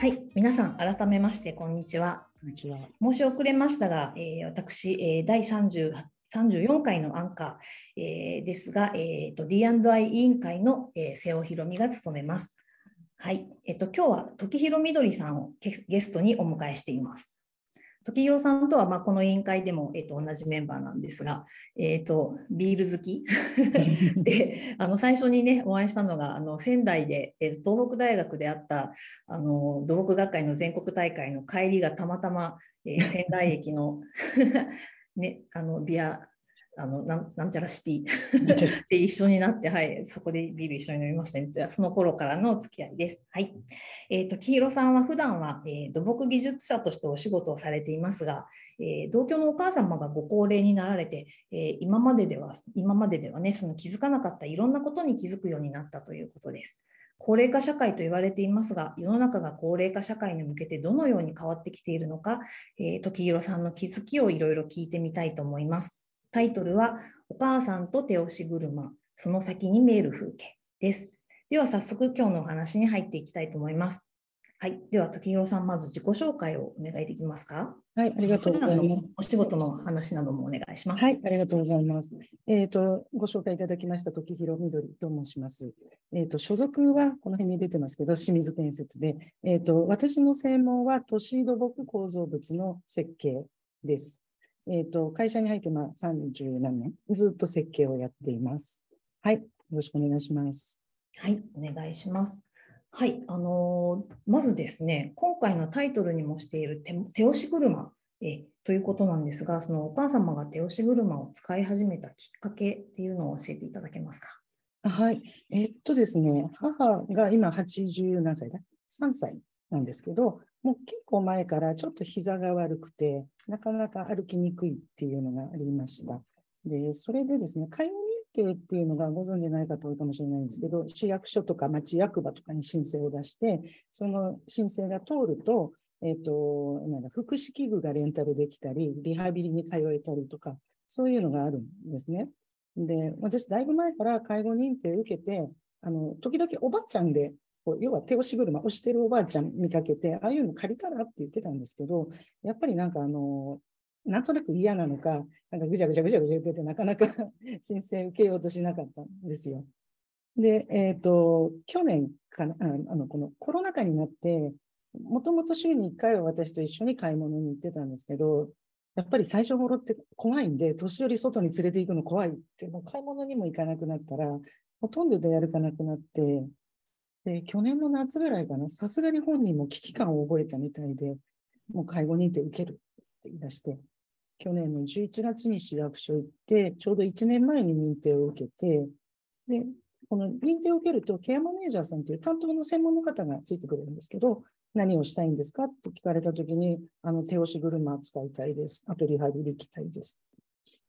はい、皆さん改めましてこんにちは。ちは。申し遅れましたが、えー私、えー第30 34回のアンカー、えーですが、えー、と D&I 委員会の、えー瀬尾ひろみが務めます。はい、えっ、と今日は時広みどりさんをゲゲストにお迎えしています。時広さんとは、まあ、この委員会でも、えっと同じメンバーなんですが、えっとビール好き であの最初にねお会いしたのがあの仙台で、えー東北大学であったあの土木学会の全国大会の帰りがたまたま、えー仙台駅の ねあのビアあのなんなんちゃらシティ で一緒になって、はい、そこでビール一緒に飲みましたね。その頃からのお付き合いです。はい。えっ、と、黄色さんは普段は、えー土木技術者としてお仕事をされていますが、えー同居のお母様がご高齢になられて、えー今まででは、今までではね、その気づかなかったいろんなことに気づくようになったということです。高齢化社会と言われていますが、世の中が高齢化社会に向けてどのように変わってきているのか、えー時広さんの気づきをいろいろ聞いてみたいと思います。タイトルは、お母さんと手押し車、その先に見える風景です。では早速今日のお話に入っていきたいと思います。はい。では時広さん、まず自己紹介をお願いできますか？はい、ありがとうございます。お仕事の話などもお願いします。はい、ありがとうございます。えっ、と、ご紹介いただきました時広みどりと申します。えっ、と、所属はこの辺に出てますけど、清水建設で、えっ、と、私の専門は都市土木構造物の設計です。えっ、と、会社に入ってまあ30何年、ずっと設計をやっています。はい、よろしくお願いします。はい、お願いします。はい、あのーまずですね、今回のタイトルにもしている手手押し車、えということなんですが、そのお母様が手押し車を使い始めたきっかけっていうのを教えていただけますか？あはい。えっとですね、母が今80何歳だ ?3 歳なんですけど、もう結構前からちょっと膝が悪くて、なかなか歩きにくいっていうのがありました。で、それでですね、介護認定っていうのがご存じない方多いかもしれないんですけど、市役所とか町役場とかに申請を出して、その申請が通ると、えっと、なんだ、福祉器具がレンタルできたり、リハビリに通えたりとか、そういうのがあるんですね。で、私、だいぶ前から介護認定を受けて、あの、時々おばあちゃんで、こう要は手押し車押してるおばあちゃん見かけて、ああいうの借りたらって言ってたんですけど、やっぱりなんかあの、なんとなく嫌なのか、なんかぐちゃぐちゃぐちゃぐちゃ言ってて、なかなか 申請受けようとしなかったんですよ。で、えっ、と、去年かな、あの、このコロナ禍になって、もともと週に1回は私と一緒に買い物に行ってたんですけど、やっぱり最初頃って怖いんで、年寄り外に連れて行くの怖いって、もう買い物にも行かなくなったら、ほとんど出歩かなくなって、で、去年の夏ぐらいかな、さすがに本人も危機感を覚えたみたいで、もう介護認定受けるって言い出して、去年の11月に市役所行って、ちょうど1年前に認定を受けて、で、この認定を受けると、ケアマネージャーさんという担当の専門の方がついてくれるんですけど、何をしたいんですかって聞かれたときに、あの、手押し車使いたいです。あとリハビリ行きたいです。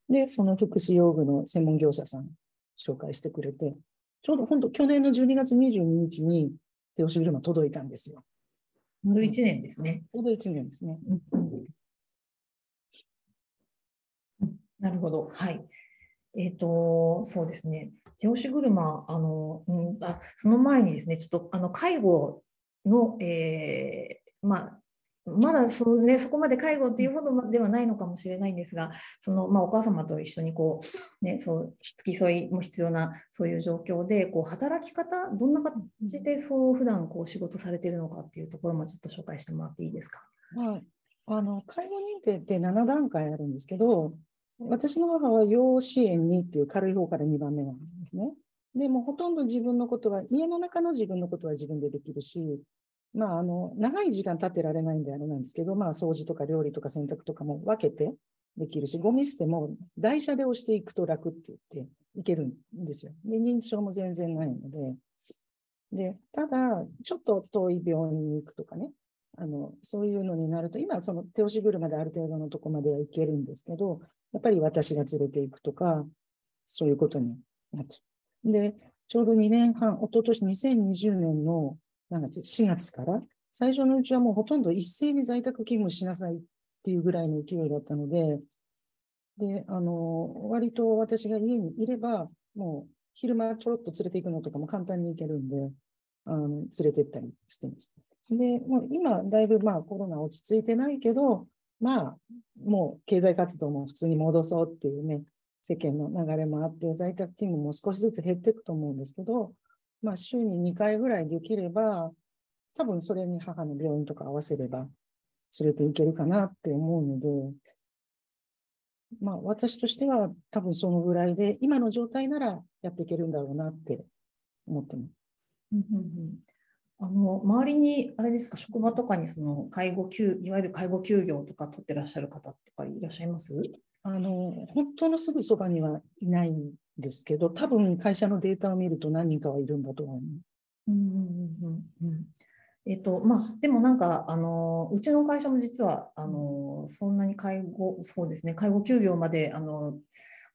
で、その福祉用具の専門業者さん紹介してくれて、ちょうど本当去年の12月22日に手押し車届いたんですよ。丸1年ですね。ちょうど1年ですね。なるほど。はい。えっ、と、そうですね。手押し車、あの、うん、あ、その前にですね、ちょっと、あの、介護の、えーまあ、まだそ,、ね、そこまで介護っていうほどではないのかもしれないんですが、そのまあ、お母様と一緒にこう、ね、そう付き添いも必要なそういう状況でこう働き方、どんな感じでそう普段こう仕事されているのかっていうところもちょっと紹介してもらっていいですか？はい。あの、介護認定って7段階あるんですけど、私の母は要支援2っていう軽い方から2番目なんですね。でもほとんど自分のことは、家の中の自分のことは自分でできるし、まあ、あの、長い時間立ってられないんであれなんですけど、まあ、掃除とか料理とか洗濯とかも分けてできるし、ゴミ捨ても台車で押していくと楽って言っていけるんですよ。で、認知症も全然ないので。で、ただ、ちょっと遠い病院に行くとかね、あの、そういうのになると、今、その手押し車である程度のとこまでは行けるんですけど、やっぱり私が連れて行くとか、そういうことになっちゃう。で、ちょうど2年半、一昨年2020年の何月、4月から、最初のうちはもうほとんど一斉に在宅勤務しなさいっていうぐらいの勢いだったので、で、あの、割と私が家にいれば、もう昼間ちょろっと連れて行くのとかも簡単に行けるんで、あの連れて行ったりしてました。で、もう今、だいぶまあコロナ落ち着いてないけど、まあ、もう経済活動も普通に戻そうっていうね、世間の流れもあって、在宅勤務も少しずつ減っていくと思うんですけど、まあ、週に2回ぐらいできれば、多分それに母の病院とか合わせれば連れて行けるかなって思うので、まあ、私としては多分そのぐらいで、今の状態ならやっていけるんだろうなって思ってます。うんうんうんあの周りにあれですか職場とかにその介護休いわゆる介護休業とか取ってらっしゃる方とかいらっしゃいます？あの本当のすぐそばにはいないんですけど多分会社のデータを見ると何人かはいるんだと思う。うんうんうんうんえっとまあ、でもなんかあのうちの会社も実はあのそんなに介護そうですね介護休業まであの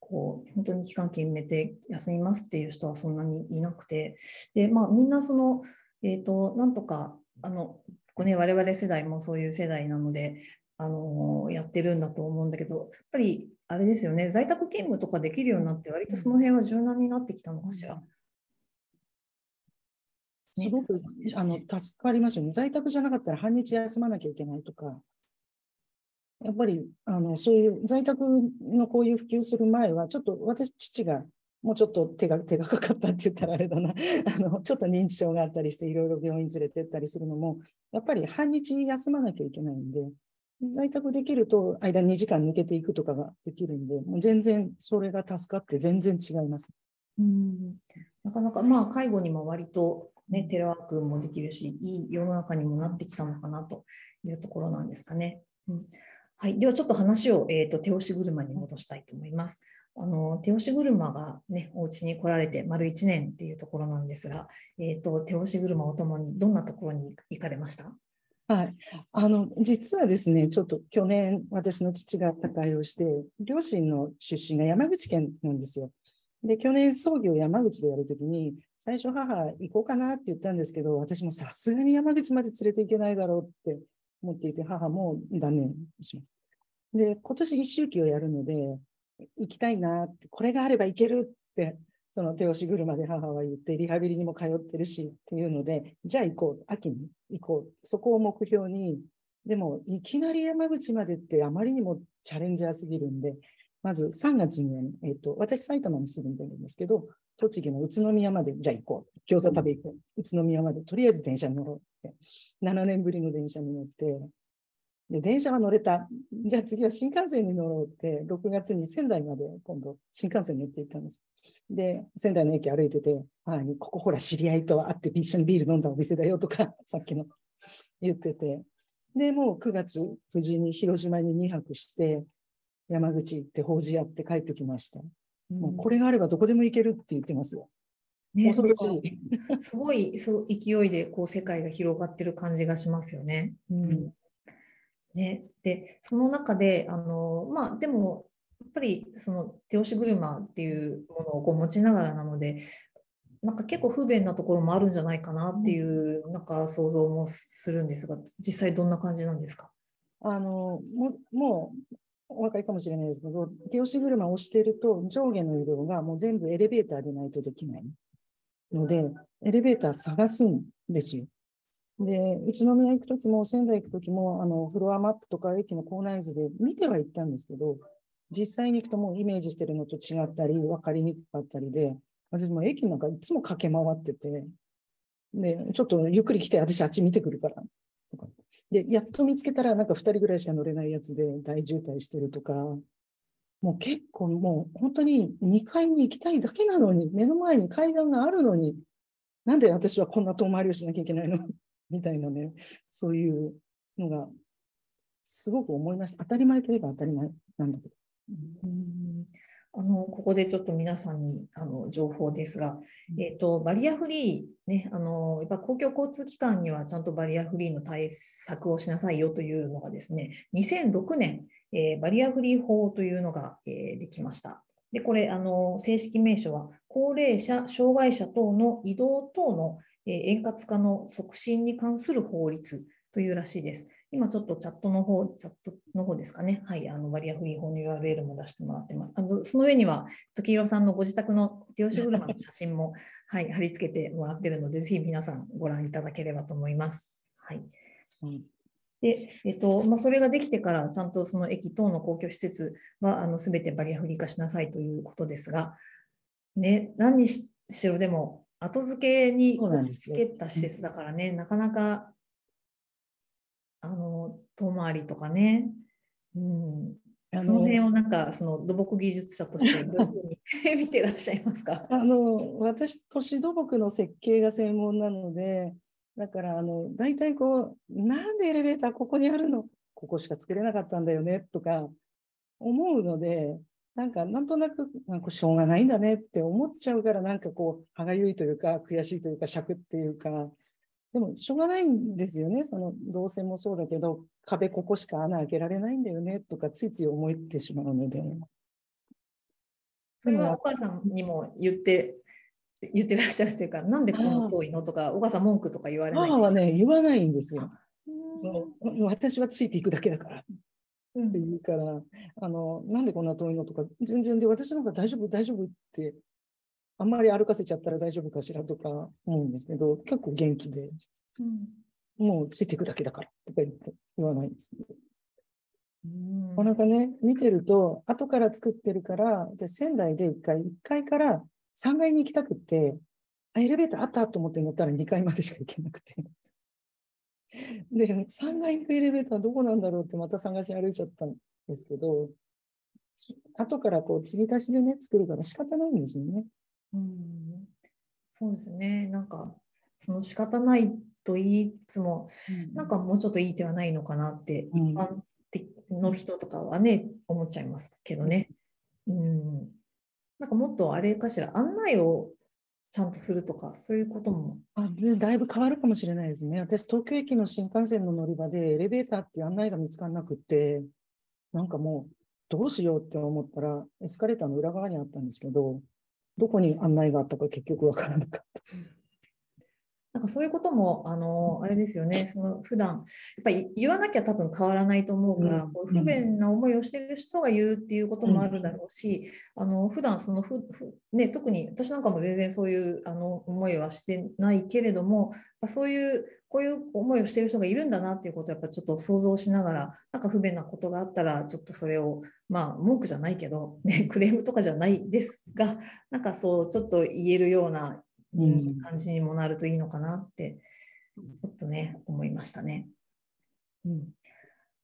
こう本当に期間決めて休みますっていう人はそんなにいなくてで、まあ、みんなそのえーと、なんとかあのこね、我々世代もそういう世代なので、あのやってるんだと思うんだけど、やっぱりあれですよね、在宅勤務とかできるようになって、割とその辺は柔軟になってきたのかしら。すごく、あの助かりますよね。在宅じゃなかったら半日休まなきゃいけないとか、やっぱりあのそういう在宅のこういう普及する前は、ちょっと私、父がもうちょっと手が手がかかったって言ったらあれだな。あの、ちょっと認知症があったりして、いろいろ病院連れてったりするのも、やっぱり半日休まなきゃいけないんで、在宅できると、間2時間抜けていくとかができるんで、もう全然それが助かって全然違います。うんなかなか、まあ、介護にも割と、ね、テレワークもできるし、いい世の中にもなってきたのかなというところなんですかね。うんはい、ではちょっと話を、えーと、手押し車に戻したいと思います。あの手押し車が、ね、お家に来られて丸1年っていうところなんですが、えーと、手押し車をともにどんなところに行かれました？はい、あの実はですね、ちょっと去年、私の父が他界をして、両親の出身が山口県なんですよ。で、去年、葬儀を山口でやるときに、最初、母、行こうかなって言ったんですけど、私もさすがに山口まで連れて行けないだろうって思っていて、母も断念します。で、今年一周忌をやるので、行きたいなって、これがあれば行けるって、その手押し車で母は言って、リハビリにも通ってるしっていうので、じゃあ行こう、秋に行こう、そこを目標に、でもいきなり山口までってあまりにもチャレンジャーすぎるんで、まず3月に、えっ、ー、と、私埼玉に住んでるんですけど、栃木の宇都宮まで、じゃあ行こう。餃子食べ行こう。宇都宮まで、とりあえず電車に乗ろうって。7年ぶりの電車に乗って、で、電車は乗れた。じゃあ次は新幹線に乗ろうって、6月に仙台まで今度新幹線に乗って行ったんです。で、仙台の駅歩いてて、あここほら知り合いと会って一緒にビール飲んだお店だよとか、さっきの言ってて。で、もう9月、無事に広島に2泊して、山口行って法事やって帰ってきました。うん、もうこれがあればどこでも行けるって言ってますよ。ね、恐ろしい。すごいそう勢いでこう世界が広がってる感じがしますよね。うんね、でその中であの、まあ、でもやっぱりその手押し車っていうものをこう持ちながらなのでなんか結構不便なところもあるんじゃないかなっていうなんか想像もするんですが実際どんな感じなんですか？あのももうお分かりかもしれないですけど手押し車を押していると上下の移動がもう全部エレベーターでないとできないのでエレベーター探すんですよ。で、宇都宮行くときも仙台行くときも、あの、フロアマップとか駅の構内図で見ては行ったんですけど、実際に行くともうイメージしてるのと違ったり、分かりにくかったりで、私も駅の中いつも駆け回ってて、で、ちょっとゆっくり来て、私あっち見てくるから。で、やっと見つけたら、なんか2人ぐらいしか乗れないやつで大渋滞してるとか、もう結構もう本当に2階に行きたいだけなのに、目の前に階段があるのに、なんで私はこんな遠回りをしなきゃいけないの？みたいなね、そういうのがすごく思いました。当たり前といえば当たり前なんだけど。うんあのここでちょっと皆さんにあの情報ですが、えーと、バリアフリー、ね、あのやっぱ公共交通機関にはちゃんとバリアフリーの対策をしなさいよというのがですね、2006年、えー、バリアフリー法というのが、えー、できました。で、これ、あの正式名称は、高齢者、障害者等の移動等の円滑化の促進に関する法律というらしいです。今ちょっとチャットの方、チャットの方ですかね。はい、あのバリアフリー法の URL も出してもらってます。あのその上には、時宏さんのご自宅の手押し車の写真も、はい、貼り付けてもらっているので、ぜひ皆さんご覧いただければと思います。はい。うんで、えっとまあ、それができてから、ちゃんとその駅等の公共施設はあの全てバリアフリー化しなさいということですが、ね、何にしろでも、後付けにそうなんですよ。つけた施設だからね、なかなかあの遠回りとかね、うん、あその辺のをなんかその土木技術者として どういうふうに 見てらっしゃいますか？あの私、都市土木の設計が専門なので、だからあの大体こう、なんでエレベーターここにあるの？ここしか作れなかったんだよね？とか思うので、なんかなんとなくなんかしょうがないんだねって思っちゃうから、なんかこう、歯がゆいというか、悔しいというか、尺っていうか、でもしょうがないんですよね、その動線もそうだけど、壁ここしか穴開けられないんだよねとか、ついつい思ってしまうので。それはお母さんにも言って、言ってらっしゃるというか、なんでこの遠いのとか、お母さん文句とか言われない母はね、言わないんですよ。うんその私はついていくだけだから。っうんて言うから、あの、なんでこんな遠いのとか、全然で、私なんか大丈夫、大丈夫って、あんまり歩かせちゃったら大丈夫かしらとか思うんですけど、結構元気で、うんもうついていくだけだからとか言って言わないんです、ね。うんなかなかね、見てると、後から作ってるから、で仙台で1階、1階から3階に行きたくって、あエレベーターあったと思って乗ったら2階までしか行けなくて。で、3階行くエレベーターどこなんだろうってまた探し歩いちゃったんですけど、後からこう継ぎ足しでね、作るから仕方ないんですよね。うんそうですね、なんか、その仕方ないと言いつも、なんかもうちょっといい手はないのかなって、うん一般的の人とかはね、思っちゃいますけどね。うん。なんかもっとあれかしら、案内をちゃんとするとか、そういうことも。あだいぶ変わるかもしれないですね。私、東京駅の新幹線の乗り場でエレベーターっていう案内が見つからなくて、なんかもう、どうしようって思ったら、エスカレーターの裏側にあったんですけど、どこに案内があったか結局わからなかった。なんかそういうことも、あの、あれですよね、その普段やっぱり言わなきゃ多分変わらないと思うから、うん。こう不便な思いをしている人が言うっていうこともあるだろうし、あの普段そのふふ、ね、特に私なんかも全然そういうあの思いはしてないけれども、まあそういう、こういう思いをしている人がいるんだなっていうことをやっぱちょっと想像しながら、なんか不便なことがあったら、ちょっとそれを、まあ文句じゃないけど、ね、クレームとかじゃないですが、なんかそう、ちょっと言えるようなうん感じにもなるといいのかなって、ちょっとね、思いましたね。うん、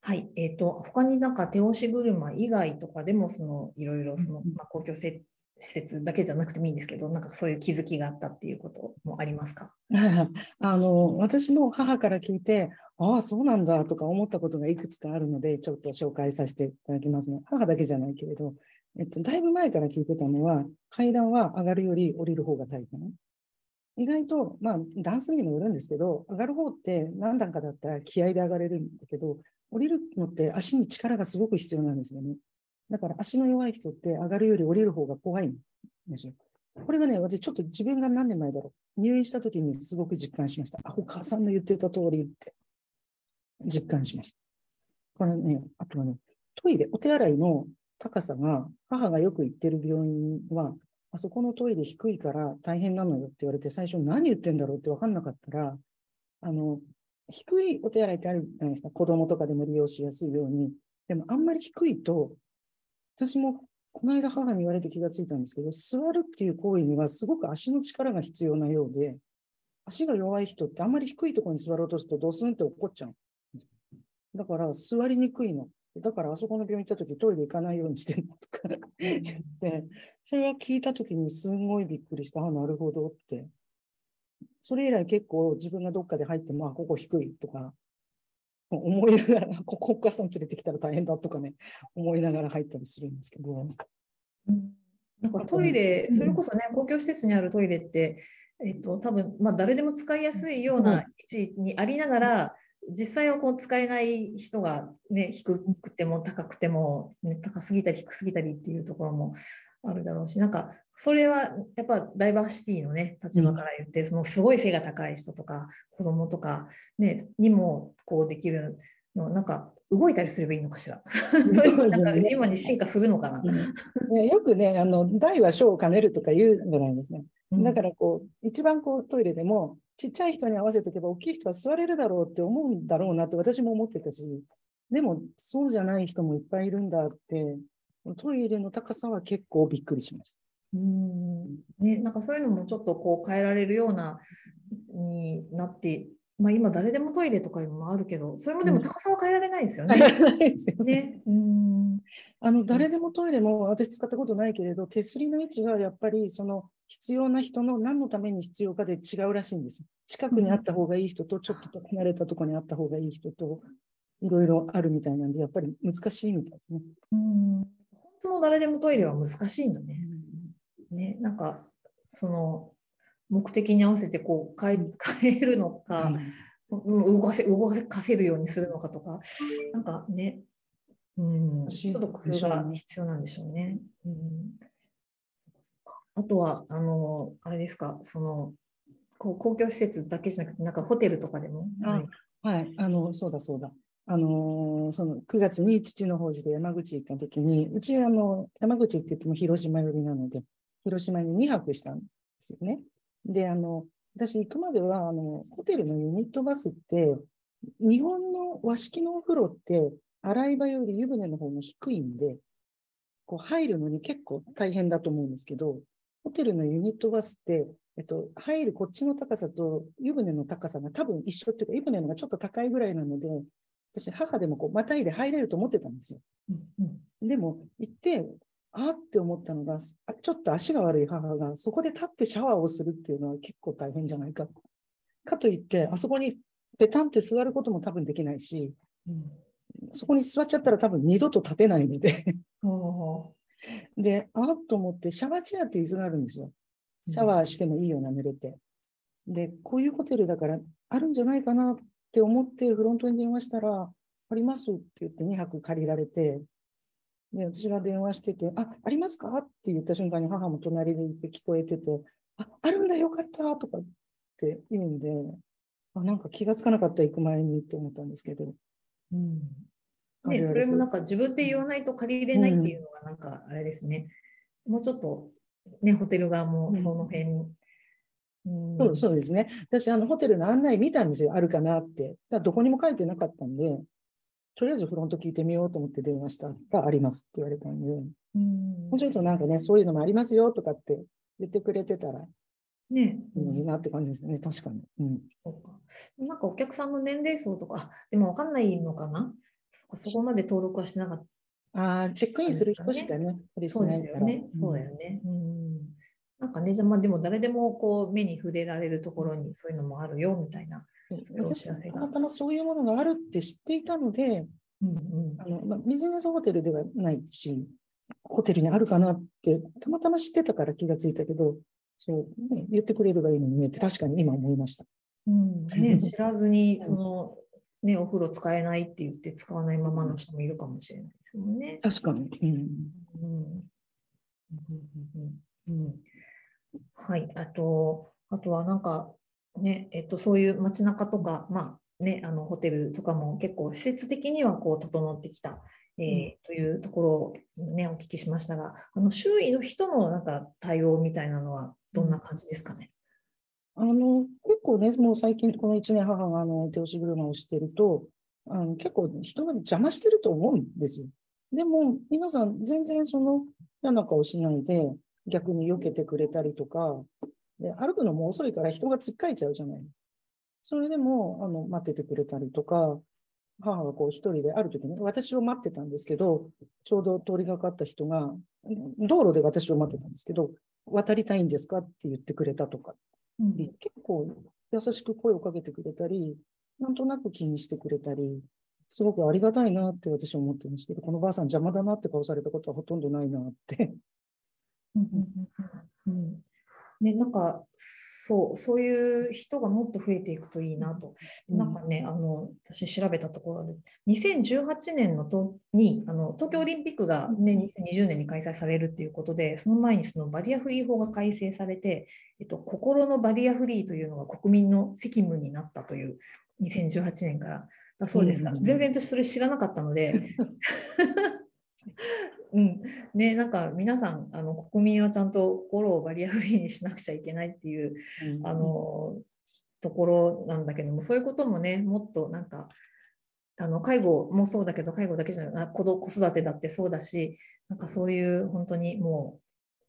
はい、えっ、と、他になんか手押し車以外とかでも、そのいろいろその、うんまあ、公共せ施設だけじゃなくてもいいんですけど、なんかそういう気づきがあったっていうこともありますか？あの私も母から聞いて、ああ、そうなんだとか思ったことがいくつかあるので、ちょっと紹介させていただきますね。母だけじゃないけれど、えっと、だいぶ前から聞いてたのは、階段は上がるより降りる方が大変。意外と、まあ、段数にもよるんですけど、上がる方って何段かだったら気合で上がれるんだけど、降りるのって足に力がすごく必要なんですよね。だから足の弱い人って上がるより降りる方が怖いんですよ。これがね、私ちょっと自分が何年前だろう。入院した時にすごく実感しました。あ、お母さんの言ってた通りって実感しました。これね、あとはね、トイレ、お手洗いの高さが、母がよく行ってる病院は、あそこのトイレ低いから大変なのよって言われて、最初何言ってんだろうって分かんなかったら、あの、低いお手洗いってあるじゃないですか。子供とかでも利用しやすいように。でもあんまり低いと、私もこの間母に言われて気がついたんですけど、座るっていう行為にはすごく足の力が必要なようで、足が弱い人ってあんまり低いところに座ろうとするとドスンって落っこっちゃう。だから座りにくいの。だからあそこの病院行った時トイレ行かないようにしてるのとか言って、それは聞いた時にすんごいびっくりした。あ、なるほどって。それ以来結構自分がどっかで入っても、あ、ここ低いとか、思いながら、ここお母さん連れてきたら大変だとかね、思いながら入ったりするんですけど。うんなんかトイレ、うんそれこそね、公共施設にあるトイレって、えっと、多分まあ誰でも使いやすいような位置にありながら、実際はこう使えない人が、ね、低くても高くても、ね、高すぎたり低すぎたりっていうところもあるだろうし、なんかそれはやっぱダイバーシティのね、立場から言って、そのすごい背が高い人とか子供とか、ね、にもこうできるの、なんか動いたりすればいいのかしら。そういう なんか今に進化するのかな。ね、よくね、あの大は小を兼ねるとか言うじゃないですね。うんだからこう、一番こうトイレでもちっちゃい人に合わせておけば大きい人は座れるだろうって思うんだろうなって私も思ってたし、でもそうじゃない人もいっぱいいるんだって、トイレの高さは結構びっくりしました。うん。ね、なんかそういうのもちょっとこう変えられるようなになって、まあ、今誰でもトイレとかもあるけど、それもでも高さは変えられないですよね。ないですよね。ね、うん、あの誰でもトイレも私使ったことないけれど、手すりの位置がやっぱりその必要な人の何のために必要かで違うらしいんですよ。近くにあった方がいい人と、ちょっと離れたところにあった方がいい人と、いろいろあるみたいなんで、やっぱり難しいみたいですね。うん、本当の誰でもトイレは難しいんだね。ね、なんかその目的に合わせてこう変え 変えるのか、うん動かせ動かせるようにするのかとか、なんかね、うん、ちょっと工夫が必要なんでしょうね。うん、あとは、あの、あれですか、その、こう公共施設だけじゃなくて、なんかホテルとかでも、あはいはい、あの、そうだそうだ。あのーその9月に父の法事で山口行った時に、うちあの山口って言っても広島寄りなので、広島に2泊したんですよね。で、あの、私行くまでは、あの、ホテルのユニットバスって、日本の和式のお風呂って、洗い場より湯船の方が低いんで、こう入るのに結構大変だと思うんですけど、ホテルのユニットバスって、えっと、入るこっちの高さと湯船の高さが多分一緒っていうか、湯船のがちょっと高いぐらいなので、私、母でもこう、またいで入れると思ってたんですよ。うんうんでも、行って、あーって思ったのが、あちょっと足が悪い母が、そこで立ってシャワーをするっていうのは結構大変じゃないか。かといって、あそこにペタンって座ることも多分できないし、うんそこに座っちゃったら多分二度と立てないので、ほで、あーっと思って、シャワーチェアっていう椅子があるんですよ。シャワーしてもいいような濡れて。で、こういうホテルだからあるんじゃないかなって思ってフロントに電話したら、ありますって言って2泊借りられて、で、私が電話してて、あ、ありますかって言った瞬間に母も隣でいて聞こえてて、あ、あるんだよかったとかって言うんで、あ、なんか気がつかなかった行く前にって思ったんですけど。ううんね、それもなんか自分で言わないと借りれないっていうのがなんかあれですね。もうちょっとね、ホテル側もその辺、うんそうそうですね。私、あの、ホテルの案内見たんですよ。あるかなって。だどこにも書いてなかったんで、とりあえずフロント聞いてみようと思って電話したら、ありますって言われたんで、もうんうちょっとなんかね、そういうのもありますよとかって言ってくれてたらね、いいなって感じですね。確かに。うん。そうか。なんかお客さんの年齢層とか、あでもわかんないのかなそこまで登録はしなかっああ、チェックインする人しかね。そう。ですよね。そうだよね。うん。なんかね、じゃあまあでも誰でもこう目に触れられるところにそういうのもあるよみたいな。私はたまたまそういうものがあるって知っていたので、うんうんあのまあ、ビジネスホテルではないし、ホテルにあるかなって、たまたま知ってたから気がついたけど、そうね、言ってくれればいいのにねって確かに今思いました。うんね、知らずにその、ね、お風呂使えないって言って使わないままの人もいるかもしれないですよね。確かに。うん。うん。うん。うん。はい、あと、あとはなんか、ね、えっと、そういう街中とか、まあね、あのホテルとかも結構施設的にはこう整ってきた、えーというところを、ね、お聞きしましたが、あの周囲の人のなんか対応みたいなのはどんな感じですかね？あの結構ね、もう最近、この1年、母があの手押し車をしてると、あの結構人が邪魔してると思うんですよ。でも、皆さん、全然その嫌な顔しないで、逆に避けてくれたりとか、で歩くのも遅いから人がつっかえちゃうじゃない。それでもあの待っててくれたりとか、母がこう一人である時に、私を待ってたんですけど、ちょうど通りがかった人が、道路で私を待ってたんですけど、渡りたいんですかって言ってくれたとか、うん結構優しく声をかけてくれたり、なんとなく気にしてくれたり、すごくありがたいなって私は思ってるんですけど、このばあさん邪魔だなって顔されたことはほとんどないなって。うんうんうんうんね、なんかそうそういう人がもっと増えていくといいなと、うん。なんかねあの私調べたところで2018年のとにあの東京オリンピックが、ね、2020年に開催されるっていうことでその前にそのバリアフリー法が改正されて、えっと、心のバリアフリーというのが国民の責務になったという2018年から。だそうですが、うん。全然私それ知らなかったので。うん。ね、なんか皆さんあの国民はちゃんと心をバリアフリーにしなくちゃいけないっていうあのところなんだけどもそういうこともねもっとなんかあの介護もそうだけど介護だけじゃない子子育てだってそうだしなんかそういう本当にもう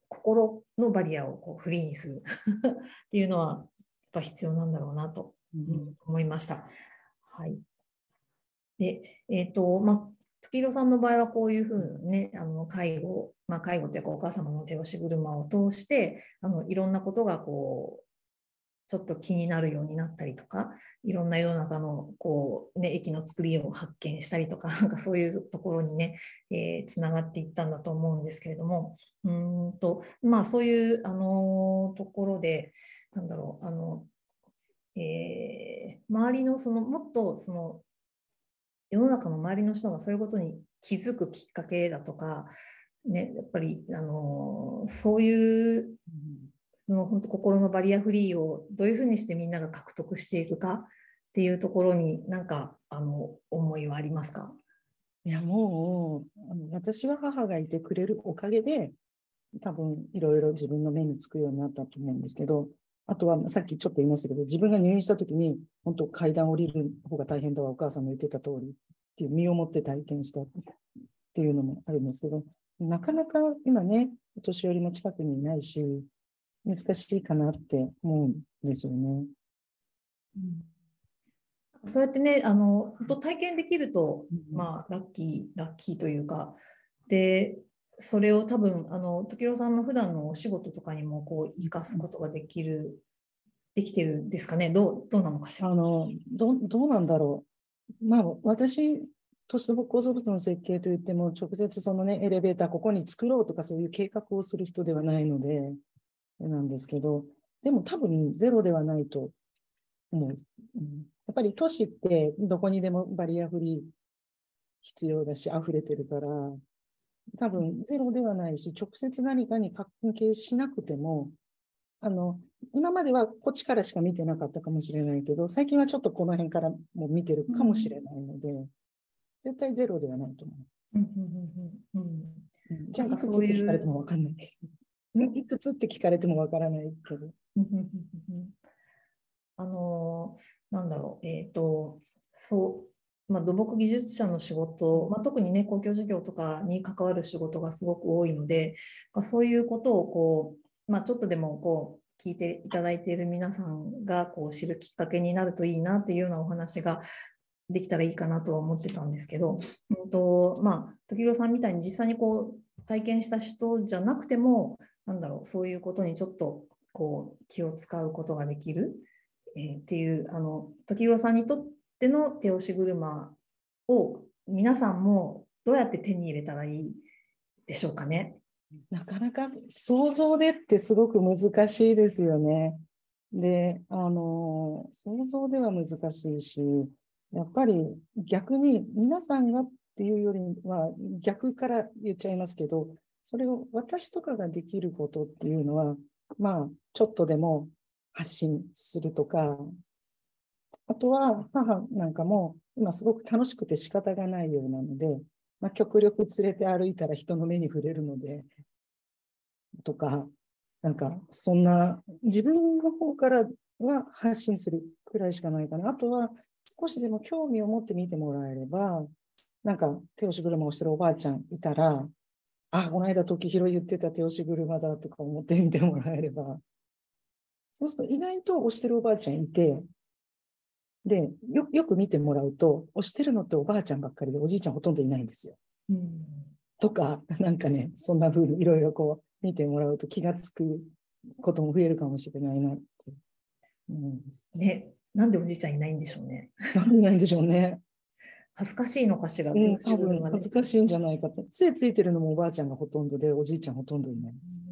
心のバリアをこうフリーにする っていうのはやっぱ必要なんだろうなと思いました。はい、で、えっ、ー、とまあ時宏さんの場合はこういうふうにね、あの介護、まあ、介護というかお母様の手押し車を通してあのいろんなことがこうちょっと気になるようになったりとかいろんな世の中のこう、ね、駅の作りを発見したりとか なんかそういうところにねつな、がっていったんだと思うんですけれどもうんと、まあ、そういう、あのところでなんだろうあの、えー、周りのそのもっとその世の中の周りの人がそういうことに気づくきっかけだとか、ね、やっぱり、あのそういうその本当心のバリアフリーをどういうふうにしてみんなが獲得していくかっていうところに何かあの思いはありますか？いやもうあの私は母がいてくれるおかげで多分いろいろ自分の目につくようになったと思うんですけどあとはさっきちょっと言いましたけど自分が入院した時に本当階段降りる方が大変だわお母さんの言ってた通りっていう身をもって体験したっていうのもあるんですけどなかなか今ねお年寄りも近くにいないし難しいかなって思うんですよね。うん、そうやってね、あの本当体験できると、まあ、ラッキー、ラッキーというか、で、それを多分、あの時郎さんの普段のお仕事とかにもこう生かすことができる、できてるんですかね、どうどうなのかしら？あのどどうなんだろう。まあ、私都市構造物の設計といっても、直接そのね、エレベーターここに作ろうとかそういう計画をする人ではないので、なんですけど、でも多分ゼロではないと思う。うん、やっぱり都市ってどこにでもバリアフリー必要だし、溢れてるから、多分ゼロではないし、直接何かに関係しなくても、あの、今まではこっちからしか見てなかったかもしれないけど、最近はちょっとこの辺からも見てるかもしれないので、うん、絶対ゼロではないと思う。うんうんうん、じゃあ、いくつって聞かれてもわかんない。いくつって聞かれてもわからないけど。あのなんだろう、えっ、ー、と、そう、まあ、土木技術者の仕事、まあ、特にね、公共事業とかに関わる仕事がすごく多いので、まあ、そういうことをこう、まあ、ちょっとでもこう聞いていただいている皆さんがこう知るきっかけになるといいなっていうようなお話ができたらいいかなとは思ってたんですけど、うんとまあ、時宏さんみたいに実際にこう体験した人じゃなくても、なんだろう、そういうことにちょっとこう気を使うことができる、えー、っていう、あの、時宏さんにとっての手押し車を皆さんもどうやって手に入れたらいいでしょうかね？なかなか想像でってすごく難しいですよね。で、あの、想像では難しいし、やっぱり逆に皆さんがっていうよりは逆から言っちゃいますけど、それを私とかができることっていうのは、まあ、ちょっとでも発信するとか、あとは母なんかも今すごく楽しくて仕方がないようなので、まあ、極力連れて歩いたら人の目に触れるので、とか、なんかそんな自分の方からは発信するくらいしかないかな。あとは少しでも興味を持って見てもらえれば、なんか手押し車をしてるおばあちゃんいたら、あ、この間時広言ってた手押し車だとか思ってみてもらえれば。そうすると意外と押してるおばあちゃんいて、で、よよく見てもらうと、押してるのっておばあちゃんばっかりで、おじいちゃんほとんどいないんですよ。うん、とか、なんかね、そんな風にいろいろこう見てもらうと気がつくことも増えるかもしれないなって。うん、ね、なんでおじいちゃんいないんでしょうね。なんでいないんでしょうね。恥ずかしいのかしら、うん、多分恥ずかしいんじゃないかと。杖ついてるのもおばあちゃんがほとんどで、おじいちゃんほとんどいないんです。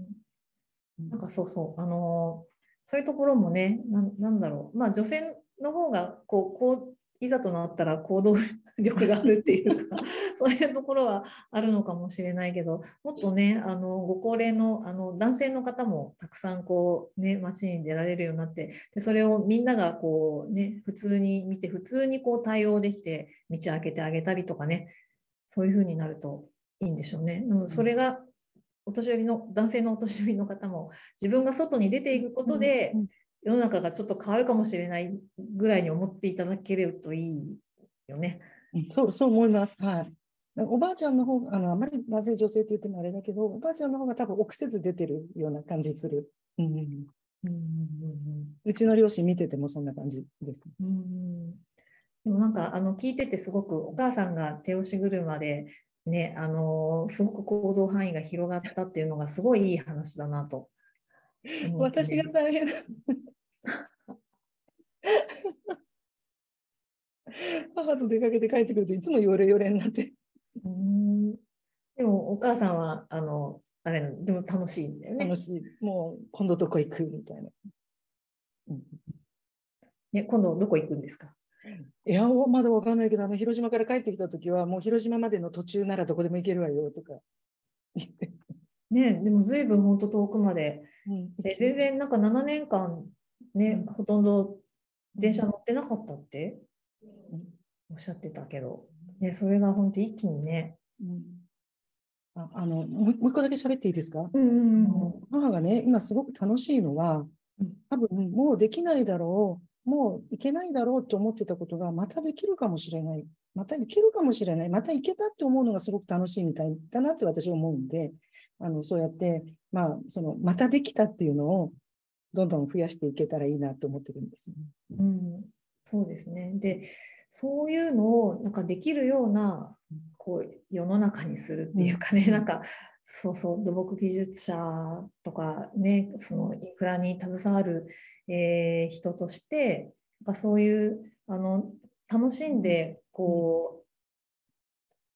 うん、なんかそうそう、あのそういうところもね、ななんだろう、まあ女性の方がこうこういざとなったら行動力があるっていうか そういうところはあるのかもしれないけどもっとねあのご高齢のあの男性の方もたくさんこうね街に出られるようになってでそれをみんながこうね普通に見て普通にこう対応できて道開けてあげたりとかねそういう風になるといいんでしょうね。うん、それがお年寄りの男性のお年寄りの方も自分が外に出ていくことで、世の中がちょっと変わるかもしれないぐらいに思っていただけるといいよね。うんそうそう思います。はい。おばあちゃんの方あのあまり男性女性って言ってもあれだけど、おばあちゃんの方が多分臆せず出てるような感じする。うんうんうんうんうんうちの両親見ててもそんな感じです。うんうんでもなんかあの聞いててすごくお母さんが手押し車でねあのすごく行動範囲が広がったっていうのがすごいいい話だなと私が大変。母と出かけて帰ってくるといつもヨレヨレになって。うんでもお母さんはあのあれでも楽しいんだよね楽しい。もう今度どこ行くみたいな。うんね今度どこ行くんですか？いや、まだわかんないけど、あの広島から帰ってきたときは、もう広島までの途中ならどこでも行けるわよとか言って。ねでも随分本当遠くまで。うん。で全然なんか7年間ね、うん。ほとんど電車乗ってなかったって？うん。おっしゃってたけど、ね、それが本当一気にね。うん。ああのもう一個だけ喋っていいですか、うんうんあの母がね、今すごく楽しいのはうん、多分もうできないだろう、もういけないだろうと思ってたことが、またできるかもしれない、またいけるかもしれない、またいけたって思うのがすごく楽しいみたいだなって私は思うんで、あのそうやって、まあ、そのまたできたっていうのをどんどん増やしていけたらいいなと思ってるんですよね。うん、そうですね。で、そういうのをなんかできるようなこう世の中にするっていうかね、うんなんかそうそう土木技術者とかね、そのインフラに携わる、えー人として、なんかそういうあの楽しんでこ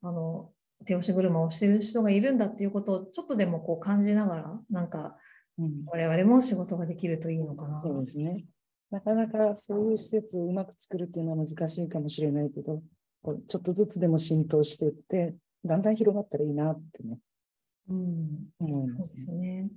う、あの手押し車をしてる人がいるんだっていうことをちょっとでもこう感じながら、なんかうん我々も仕事ができるといいのかな。そうですね。なかなかそういう施設をうまく作るっていうのは難しいかもしれないけど、ちょっとずつでも浸透していって、だんだん広がったらいいなってね、うん思いそう。ですね。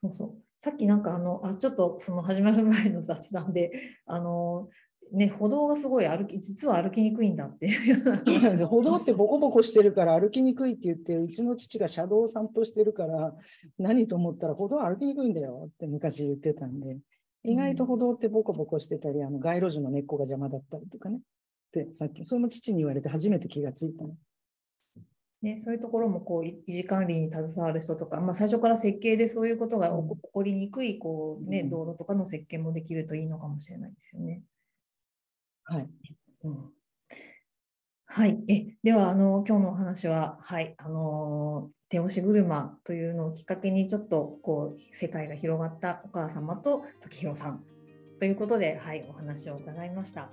そうそう。さっきなんかあの、あ、ちょっとその始まる前の雑談で、あの、ね、歩道がすごい歩き、実は歩きにくいんだっていう歩道ってボコボコしてるから歩きにくいって言って、うちの父が車道を散歩してるから、何と思ったら歩道歩きにくいんだよって昔言ってたんで、意外と歩道ってボコボコしてたり、あの街路樹の根っこが邪魔だったりとかね。ってさっき、それも父に言われて初めて気がついたの。ね、そういうところもこう維持管理に携わる人とか、まあ、最初から設計でそういうことが起こりにくいこう、ね、うん道路とかの設計もできるといいのかもしれないですよね。はい。うんはい、えではあの今日のお話は、はい、あの手押し車というのをきっかけにちょっとこう世界が広がったお母様と時弘さんということで、はい、お話を伺いました。